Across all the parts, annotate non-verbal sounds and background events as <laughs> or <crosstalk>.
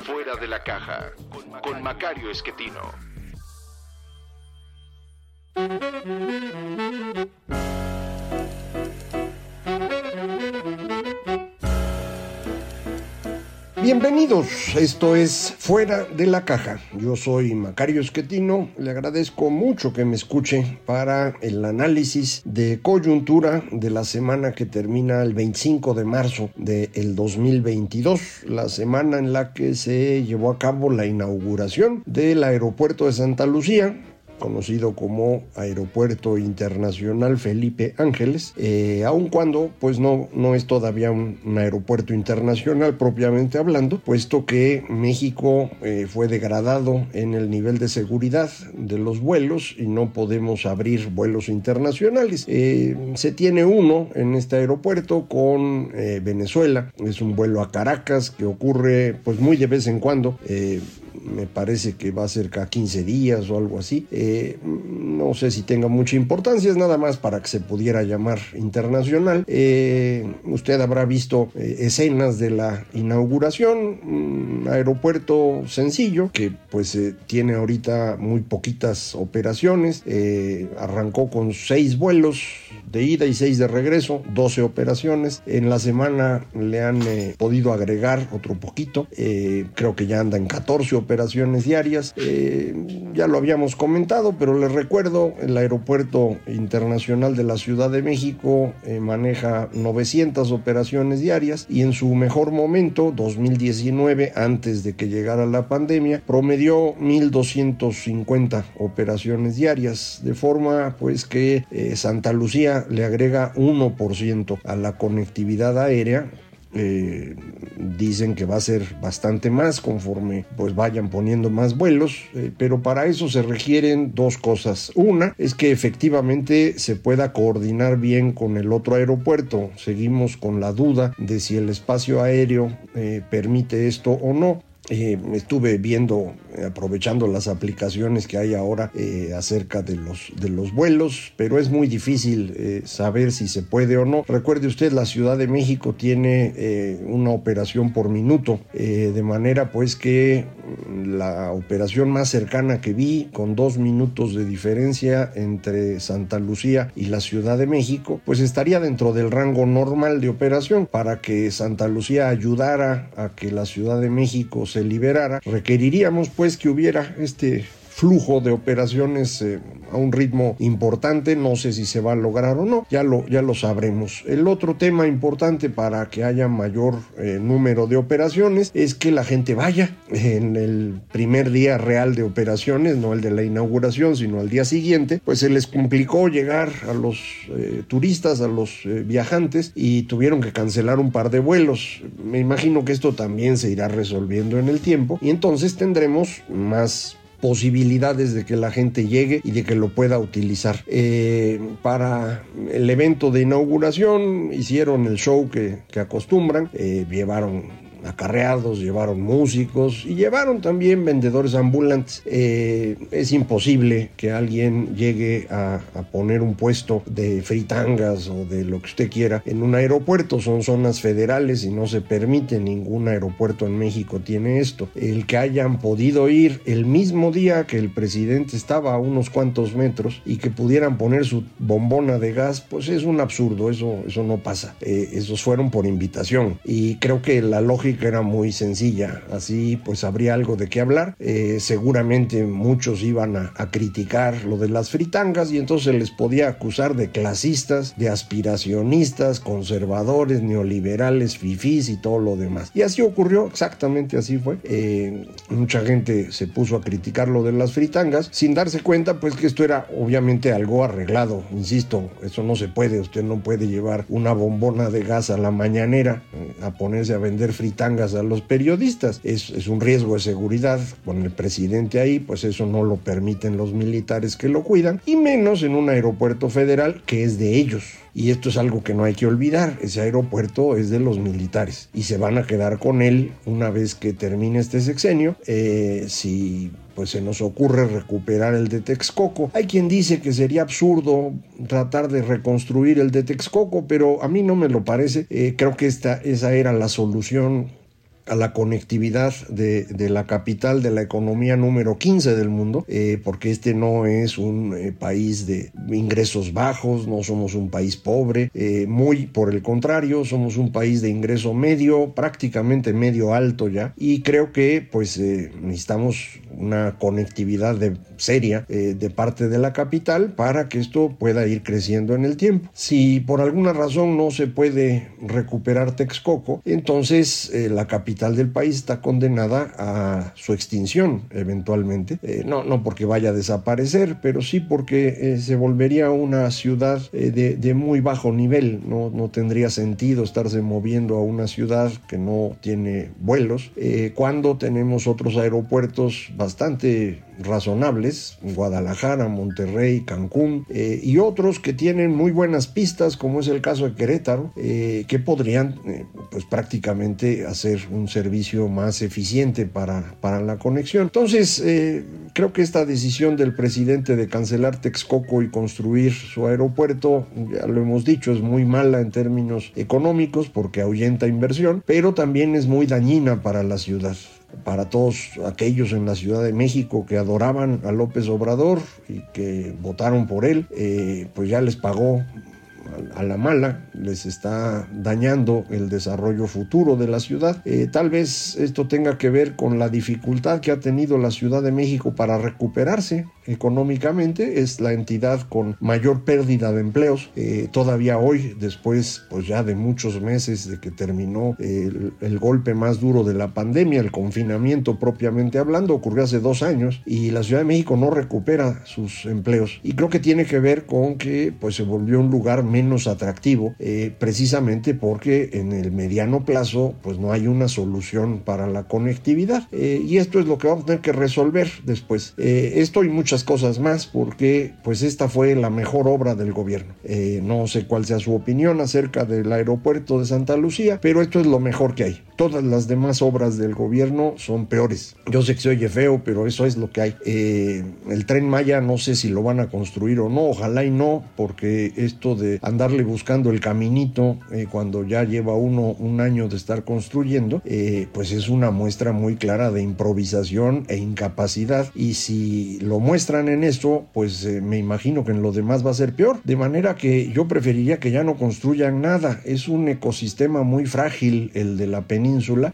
Fuera de la Caja con Macario Esquetino. Bienvenidos, esto es Fuera de la Caja. Yo soy Macario Esquetino, le agradezco mucho que me escuche para el análisis de coyuntura de la semana que termina el 25 de marzo del 2022, la semana en la que se llevó a cabo la inauguración del aeropuerto de Santa Lucía, conocido como Aeropuerto Internacional Felipe Ángeles, eh, aun cuando pues no, no es todavía un, aeropuerto internacional propiamente hablando, puesto que México eh, fue degradado en el nivel de seguridad de los vuelos y no podemos abrir vuelos internacionales. Eh, se tiene uno en este aeropuerto con Venezuela, es un vuelo a Caracas que ocurre pues muy de vez en cuando me parece que va a ser cada 15 días o algo así. Eh, no sé si tenga mucha importancia, es nada más para que se pudiera llamar internacional. Eh, usted habrá visto eh, escenas de la inauguración, un aeropuerto sencillo que pues tiene ahorita muy poquitas operaciones, arrancó con seis vuelos de ida y seis de regreso, 12 operaciones. En la semana le han podido agregar otro poquito, creo que ya anda en 14 operaciones diarias. Eh, ya lo habíamos comentado, pero les recuerdo, el Aeropuerto Internacional de la Ciudad de México eh, maneja 900 operaciones diarias y en su mejor momento, 2019, antes de que llegara la pandemia, promedió 1.250 operaciones diarias, de forma pues que eh, Santa Lucía le agrega 1% a la conectividad aérea eh, dicen que va a ser bastante más conforme pues vayan poniendo más vuelos, eh, pero para eso se requieren dos cosas. Una es que efectivamente se pueda coordinar bien con el otro aeropuerto. Seguimos con la duda de si el espacio aéreo eh, permite esto o no. estuve viendo aprovechando las aplicaciones que hay ahora eh, acerca de los, de los vuelos, pero es muy difícil eh, saber si se puede o no. Recuerde usted, la Ciudad de México tiene eh, una operación por minuto, de manera pues que la operación más cercana que vi, con dos minutos de diferencia entre Santa Lucía y la Ciudad de México, pues estaría dentro del rango normal de operación. Para que Santa Lucía ayudara a que la Ciudad de México se liberara, requeriríamos pues que hubiera este flujo de operaciones eh, a un ritmo importante. No sé si se va a lograr o no, ya lo, ya lo sabremos. El otro tema importante para que haya mayor eh, número de operaciones es que la gente vaya en el primer día real de operaciones, no el de la inauguración, sino al día siguiente, pues se les complicó llegar a los eh, turistas, a los viajantes y tuvieron que cancelar un par de vuelos. Me imagino que esto también se irá resolviendo en el tiempo y entonces tendremos más posibilidades de que la gente llegue y de que lo pueda utilizar. Eh, para el evento de inauguración hicieron el show que, acostumbran, eh, llevaron acarreados, llevaron músicos y llevaron también vendedores ambulantes. Eh, es imposible que alguien llegue a, poner un puesto de fritangas o de lo que usted quiera en un aeropuerto. Son zonas federales y no se permite. Ningún aeropuerto en México tiene esto. El que hayan podido ir el mismo día que el presidente estaba a unos cuantos metros y que pudieran poner su bombona de gas, pues es un absurdo. Eso, eso no pasa. Eh, esos fueron por invitación. Y creo que la lógica que era muy sencilla, así pues habría algo de qué hablar. Eh, seguramente muchos iban a, criticar lo de las fritangas y entonces les podía acusar de clasistas, de aspiracionistas, conservadores, neoliberales, fifís y todo lo demás. Y así ocurrió, exactamente así fue. Eh, mucha gente se puso a criticar lo de las fritangas sin darse cuenta pues que esto era obviamente algo arreglado. Insisto, eso no se puede, usted no puede llevar una bombona de gas a la mañanera eh, a ponerse a vender fritangas fritangas a los periodistas. Es un riesgo de seguridad con el presidente ahí, pues eso no lo permiten los militares que lo cuidan, y menos en un aeropuerto federal que es de ellos. Y esto es algo que no hay que olvidar. Ese aeropuerto es de los militares y se van a quedar con él una vez que termine este sexenio. Eh, si pues se nos ocurre recuperar el de Texcoco. Hay quien dice que sería absurdo tratar de reconstruir el de Texcoco, pero a mí no me lo parece. Eh, creo que esta, esa era la solución a la conectividad de, de, la capital de la economía número 15 del mundo, eh, porque este no es un eh, país de ingresos bajos, no somos un país pobre, eh, muy por el contrario, somos un país de ingreso medio, prácticamente medio alto ya, y creo que pues necesitamos una conectividad de, seria de parte de la capital para que esto pueda ir creciendo en el tiempo. Si por alguna razón no se puede recuperar Texcoco, entonces la capital del país está condenada a su extinción eventualmente. Eh, no, no porque vaya a desaparecer, pero sí porque eh, se volvería una ciudad eh, de, de, muy bajo nivel. No, no tendría sentido estarse moviendo a una ciudad que no tiene vuelos cuando tenemos otros aeropuertos bastante razonables, Guadalajara, Monterrey, Cancún, eh, y otros que tienen muy buenas pistas, como es el caso de Querétaro, eh, que podrían eh, pues prácticamente hacer un servicio más eficiente para, para la conexión. Entonces, creo que esta decisión del presidente de cancelar Texcoco y construir su aeropuerto, ya lo hemos dicho, es muy mala en términos económicos porque ahuyenta inversión, pero también es muy dañina para la ciudad para todos aquellos en la Ciudad de México que adoraban a López Obrador y que votaron por él, eh, pues ya les pagó a la mala, les está dañando el desarrollo futuro de la ciudad. Eh, tal vez esto tenga que ver con la dificultad que ha tenido la Ciudad de México para recuperarse económicamente, es la entidad con mayor pérdida de empleos. Eh, todavía hoy, después pues ya de muchos meses de que terminó el, el, golpe más duro de la pandemia, el confinamiento propiamente hablando, ocurrió hace dos años y la Ciudad de México no recupera sus empleos. Y creo que tiene que ver con que pues se volvió un lugar menos atractivo, eh, precisamente porque en el mediano plazo pues no hay una solución para la conectividad. Eh, y esto es lo que vamos a tener que resolver después. Eh, esto y muchas cosas más porque pues esta fue la mejor obra del gobierno. no sé cuál sea su opinión acerca del aeropuerto de Santa Lucía, pero esto es lo mejor que hay. Todas las demás obras del gobierno son peores. Yo sé que se oye feo, pero eso es lo que hay. el tren Maya no sé si lo van a construir o no, ojalá y no, porque esto de andarle buscando el caminito eh, cuando ya lleva uno un año de estar construyendo, eh, pues es una muestra muy clara de improvisación e incapacidad. Y si lo muestran en eso, pues eh, me imagino que en lo demás va a ser peor. De manera que yo preferiría que ya no construyan nada. Es un ecosistema muy frágil el de la península.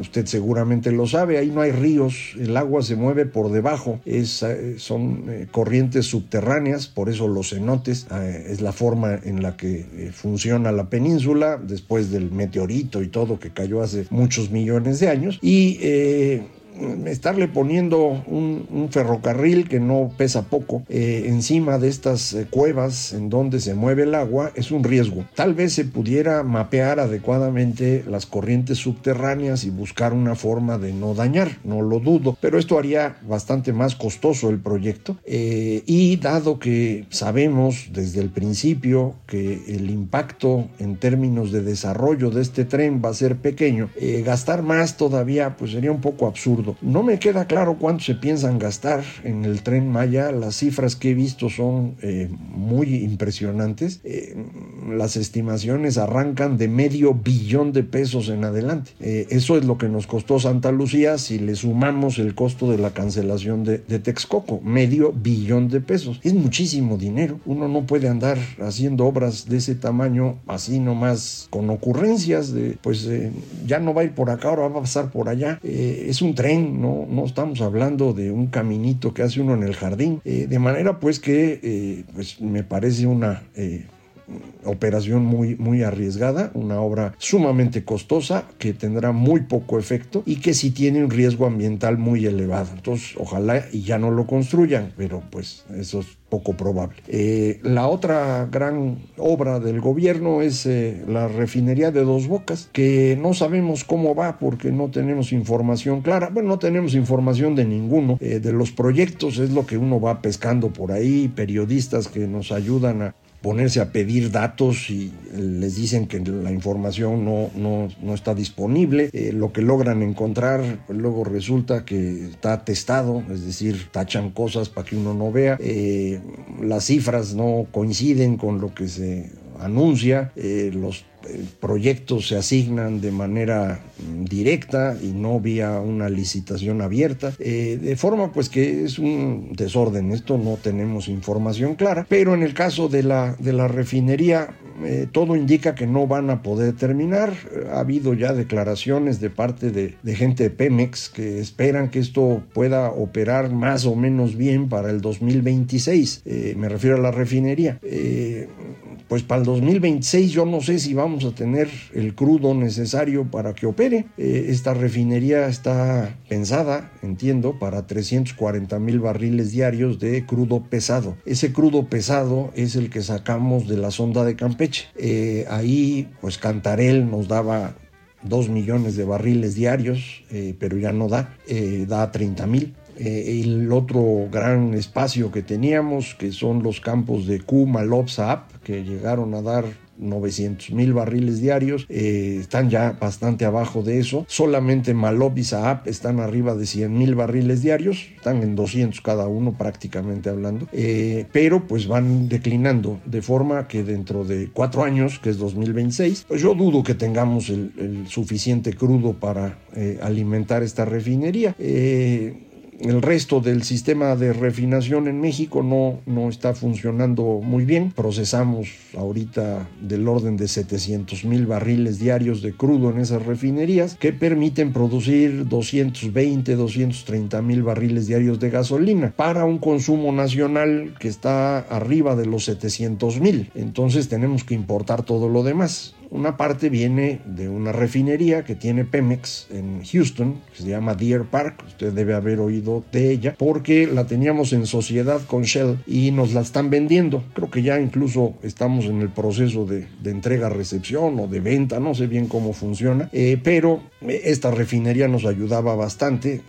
Usted seguramente lo sabe, ahí no hay ríos, el agua se mueve por debajo, es, son corrientes subterráneas, por eso los cenotes es la forma en la que eh, funciona la península después del meteorito y todo que cayó hace muchos millones de años y eh, estarle poniendo un, ferrocarril que no pesa poco eh, encima de estas eh, cuevas en donde se mueve el agua es un riesgo. Tal vez se pudiera mapear adecuadamente las corrientes subterráneas y buscar una forma de no dañar, no lo dudo, pero esto haría bastante más costoso el proyecto eh, y dado que sabemos desde el principio que el impacto en términos de desarrollo de este tren va a ser pequeño, gastar más todavía pues sería un poco absurdo no me queda claro cuánto se piensan gastar en el tren Maya. Las cifras que he visto son eh, muy impresionantes. Eh, las estimaciones arrancan de medio billón de pesos en adelante. Eh, eso es lo que nos costó Santa Lucía si le sumamos el costo de la cancelación de, de Texcoco. Medio billón de pesos. Es muchísimo dinero. Uno no puede andar haciendo obras de ese tamaño así nomás con ocurrencias de pues ya no va a ir por acá, ahora va a pasar por allá. es un tren no, no estamos hablando de un caminito que hace uno en el jardín, eh, de manera pues que eh, pues me parece una eh, operación muy, muy arriesgada, una obra sumamente costosa que tendrá muy poco efecto y que sí tiene un riesgo ambiental muy elevado. Entonces, ojalá y ya no lo construyan, pero pues eso es poco probable. Eh, la otra gran obra del gobierno es eh, la refinería de Dos Bocas, que no sabemos cómo va porque no tenemos información clara. Bueno, no tenemos información de ninguno eh, de los proyectos, es lo que uno va pescando por ahí, periodistas que nos ayudan a ponerse a pedir datos y les dicen que la información no, no, está disponible. Eh, lo que logran encontrar, pues luego resulta que está testado, es decir, tachan cosas para que uno no vea. Eh, las cifras no coinciden con lo que se anuncia, eh, los proyectos se asignan de manera mm, directa y no vía una licitación abierta, eh, de forma pues que es un desorden, esto no tenemos información clara, pero en el caso de la, de la refinería eh, todo indica que no van a poder terminar, ha habido ya declaraciones de parte de, gente de Pemex que esperan que esto pueda operar más o menos bien para el 2026, eh, me refiero a la refinería pues para el 2026 yo no sé si vamos a tener el crudo necesario para que opere. Eh, esta refinería está pensada, entiendo, para 340 mil barriles diarios de crudo pesado. Ese crudo pesado es el que sacamos de la sonda de Campeche. Eh, ahí, pues Cantarel nos daba 2 millones de barriles diarios, eh, pero ya no da, da 30 mil. el otro gran espacio que teníamos, que son los campos de Kuma, Lopsa, que llegaron a dar 900 mil barriles diarios, eh, están ya bastante abajo de eso. Solamente Malop y Saab están arriba de 100 mil barriles diarios, están en 200 cada uno prácticamente hablando, eh, pero pues van declinando de forma que dentro de cuatro años, que es 2026, pues yo dudo que tengamos el, suficiente crudo para eh, alimentar esta refinería el resto del sistema de refinación en México no, no está funcionando muy bien. Procesamos ahorita del orden de 700 mil barriles diarios de crudo en esas refinerías que permiten producir 220, 230 mil barriles diarios de gasolina para un consumo nacional que está arriba de los 700 mil. Entonces tenemos que importar todo lo demás. Una parte viene de una refinería que tiene Pemex en Houston, que se llama Deer Park, usted debe haber oído de ella, porque la teníamos en sociedad con Shell y nos la están vendiendo. Creo que ya incluso estamos en el proceso de, entrega-recepción o de venta, no sé bien cómo funciona, eh, pero esta refinería nos ayudaba bastante.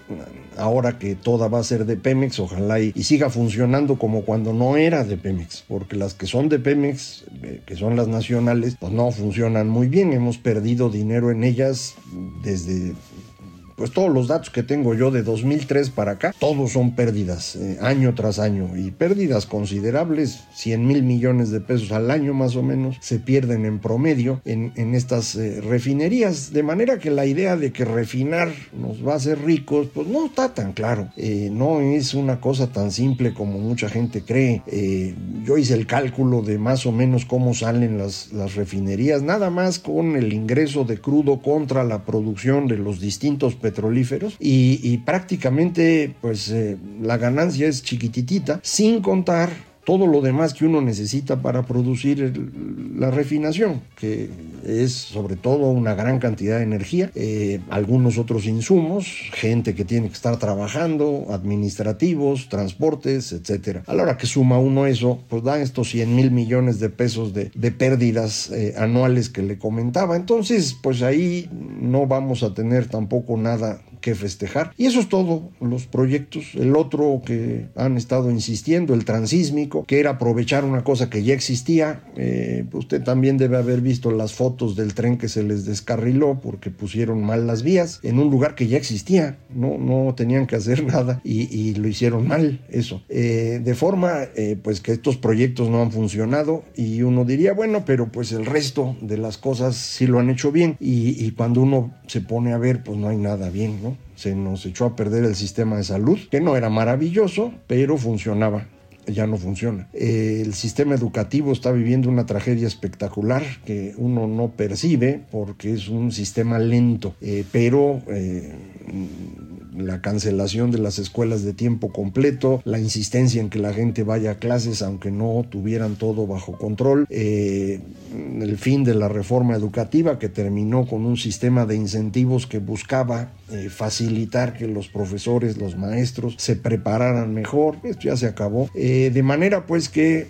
Ahora que toda va a ser de Pemex, ojalá y, siga funcionando como cuando no era de Pemex, porque las que son de Pemex, eh, que son las nacionales, pues no funcionan muy bien. Hemos perdido dinero en ellas desde pues todos los datos que tengo yo de 2003 para acá, todos son pérdidas, eh, año tras año, y pérdidas considerables, 100 mil millones de pesos al año más o menos, se pierden en promedio en, estas eh, refinerías, de manera que la idea de que refinar nos va a hacer ricos, pues no está tan claro, eh, no es una cosa tan simple como mucha gente cree. yo hice el cálculo de más o menos cómo salen las, las refinerías, nada más con el ingreso de crudo contra la producción de los distintos petrolíferos y, prácticamente pues eh, la ganancia es chiquititita sin contar todo lo demás que uno necesita para producir la refinación, que es sobre todo una gran cantidad de energía, eh, algunos otros insumos, gente que tiene que estar trabajando, administrativos, transportes, etcétera. A la hora que suma uno eso, pues da estos 100 mil millones de pesos de, pérdidas eh, anuales que le comentaba. Entonces, pues ahí no vamos a tener tampoco nada que festejar. Y eso es todo, los proyectos. El otro que han estado insistiendo, el transísmico, que era aprovechar una cosa que ya existía. Eh, usted también debe haber visto las fotos del tren que se les descarriló porque pusieron mal las vías en un lugar que ya existía. No, no tenían que hacer <laughs> nada y, lo hicieron mal, eso. Eh, de forma, eh, pues que estos proyectos no han funcionado y uno diría, bueno, pero pues el resto de las cosas sí lo han hecho bien y, y cuando uno se pone a ver, pues no hay nada bien, ¿no? Se nos echó a perder el sistema de salud, que no era maravilloso, pero funcionaba ya no funciona. el sistema educativo está viviendo una tragedia espectacular que uno no percibe porque es un sistema lento, eh, pero eh, la cancelación de las escuelas de tiempo completo, la insistencia en que la gente vaya a clases aunque no tuvieran todo bajo control, eh, el fin de la reforma educativa que terminó con un sistema de incentivos que buscaba eh, facilitar que los profesores, los maestros se prepararan mejor, esto ya se acabó, eh, de manera pues que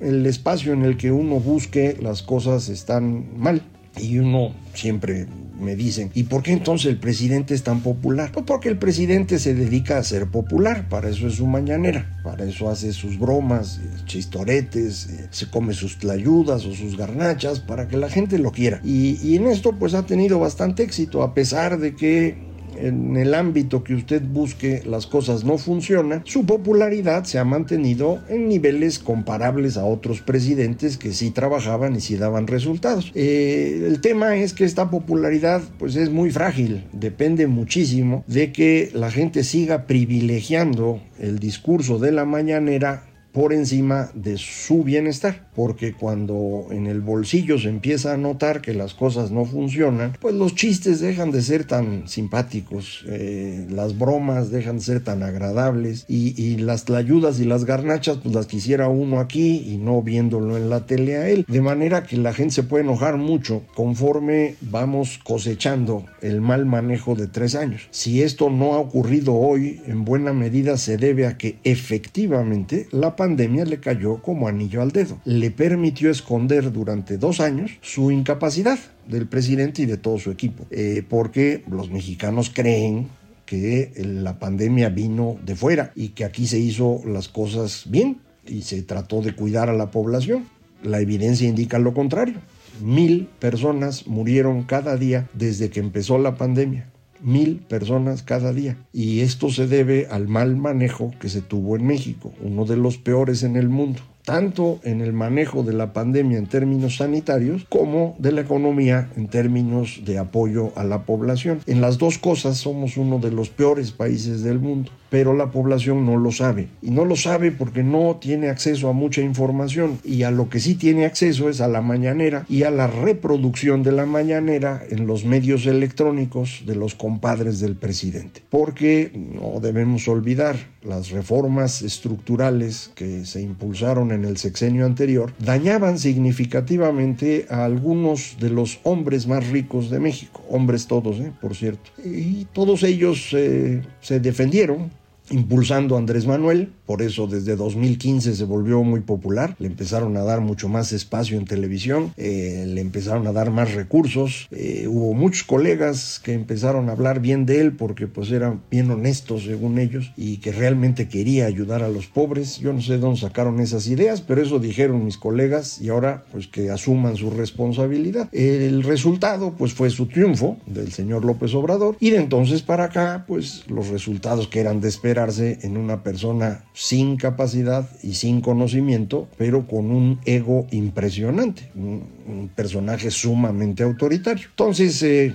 el espacio en el que uno busque las cosas están mal y uno siempre me dicen, ¿y por qué entonces el presidente es tan popular? Pues porque el presidente se dedica a ser popular, para eso es su mañanera, para eso hace sus bromas, eh, chistoretes, eh, se come sus tlayudas o sus garnachas, para que la gente lo quiera. Y, y en esto pues ha tenido bastante éxito, a pesar de que en el ámbito que usted busque las cosas no funcionan, su popularidad se ha mantenido en niveles comparables a otros presidentes que sí trabajaban y sí daban resultados. Eh, el tema es que esta popularidad pues es muy frágil, depende muchísimo de que la gente siga privilegiando el discurso de la mañanera por encima de su bienestar, porque cuando en el bolsillo se empieza a notar que las cosas no funcionan, pues los chistes dejan de ser tan simpáticos, eh, las bromas dejan de ser tan agradables y, las ayudas y las garnachas pues las quisiera uno aquí y no viéndolo en la tele a él, de manera que la gente se puede enojar mucho conforme vamos cosechando el mal manejo de tres años. Si esto no ha ocurrido hoy, en buena medida se debe a que efectivamente la pandemia le cayó como anillo al dedo. Le permitió esconder durante dos años su incapacidad del presidente y de todo su equipo, eh, porque los mexicanos creen que la pandemia vino de fuera y que aquí se hizo las cosas bien y se trató de cuidar a la población. La evidencia indica lo contrario. Mil personas murieron cada día desde que empezó la pandemia mil personas cada día. Y esto se debe al mal manejo que se tuvo en México, uno de los peores en el mundo tanto en el manejo de la pandemia en términos sanitarios como de la economía en términos de apoyo a la población. En las dos cosas somos uno de los peores países del mundo, pero la población no lo sabe. Y no lo sabe porque no tiene acceso a mucha información y a lo que sí tiene acceso es a la mañanera y a la reproducción de la mañanera en los medios electrónicos de los compadres del presidente. Porque no debemos olvidar las reformas estructurales que se impulsaron en el sexenio anterior dañaban significativamente a algunos de los hombres más ricos de México, hombres todos, ¿eh? por cierto. Y todos ellos eh, se defendieron impulsando a Andrés Manuel, por eso desde 2015 se volvió muy popular, le empezaron a dar mucho más espacio en televisión, eh, le empezaron a dar más recursos, eh, hubo muchos colegas que empezaron a hablar bien de él porque pues eran bien honestos según ellos y que realmente quería ayudar a los pobres, yo no sé de dónde sacaron esas ideas, pero eso dijeron mis colegas y ahora pues que asuman su responsabilidad. El resultado pues fue su triunfo del señor López Obrador y de entonces para acá pues los resultados que eran de en una persona sin capacidad y sin conocimiento, pero con un ego impresionante, un, personaje sumamente autoritario. Entonces, eh,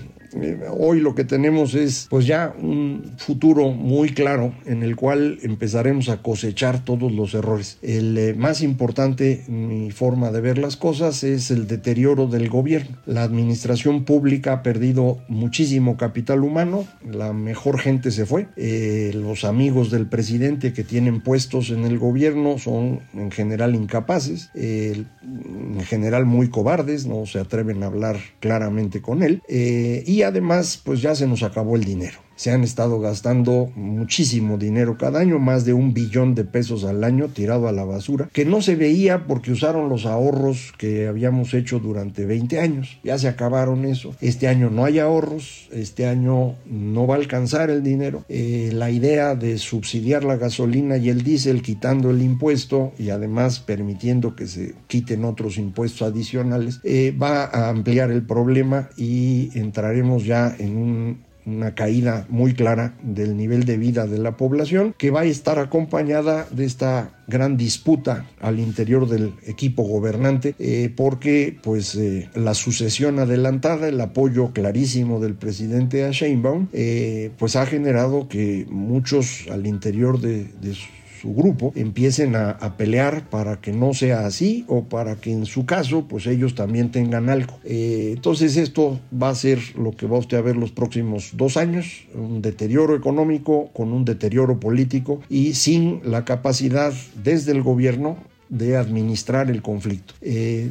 hoy lo que tenemos es pues ya un futuro muy claro en el cual empezaremos a cosechar todos los errores. El eh, más importante, mi forma de ver las cosas, es el deterioro del gobierno. La administración pública ha perdido muchísimo capital humano, la mejor gente se fue, eh, los amigos del presidente que tienen puestos en el gobierno son en general incapaces, en general muy cobardes, no se atreven a hablar claramente con él y y además pues ya se nos acabó el dinero se han estado gastando muchísimo dinero cada año, más de un billón de pesos al año tirado a la basura, que no se veía porque usaron los ahorros que habíamos hecho durante 20 años. Ya se acabaron eso. Este año no hay ahorros, este año no va a alcanzar el dinero. Eh, la idea de subsidiar la gasolina y el diésel quitando el impuesto y además permitiendo que se quiten otros impuestos adicionales eh, va a ampliar el problema y entraremos ya en un una caída muy clara del nivel de vida de la población que va a estar acompañada de esta gran disputa al interior del equipo gobernante eh, porque pues eh, la sucesión adelantada el apoyo clarísimo del presidente a Sheinbaum eh, pues ha generado que muchos al interior de, de su grupo empiecen a, pelear para que no sea así o para que en su caso pues ellos también tengan algo. Eh, entonces esto va a ser lo que va usted a ver los próximos dos años, un deterioro económico con un deterioro político y sin la capacidad desde el gobierno de administrar el conflicto. Eh,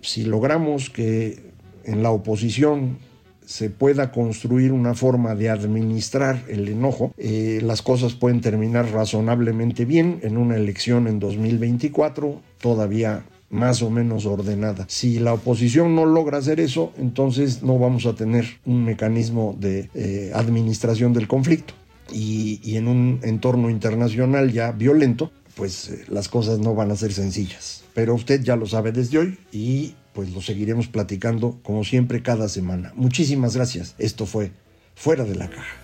si logramos que en la oposición se pueda construir una forma de administrar el enojo, eh, las cosas pueden terminar razonablemente bien en una elección en 2024, todavía más o menos ordenada. Si la oposición no logra hacer eso, entonces no vamos a tener un mecanismo de eh, administración del conflicto. Y, y, en un entorno internacional ya violento, pues eh, las cosas no van a ser sencillas. Pero usted ya lo sabe desde hoy y pues lo seguiremos platicando como siempre cada semana. Muchísimas gracias. Esto fue Fuera de la Caja.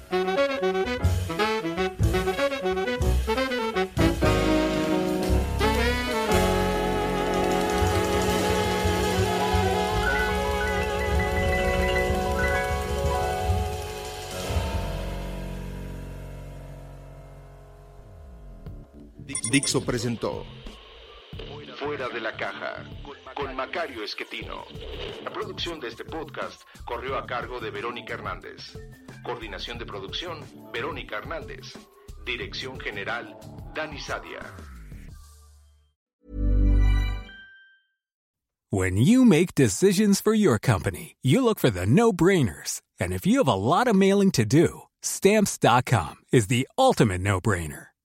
Dixo presentó Fuera de la Caja con Macario Esquetino. La producción de este podcast corrió a cargo de Verónica Hernández. Coordinación de producción, Verónica Hernández. Dirección General, Dani Sadia. When you make decisions for your company, you look for the no-brainers. And if you have a lot of mailing to do, stamps.com is the ultimate no-brainer.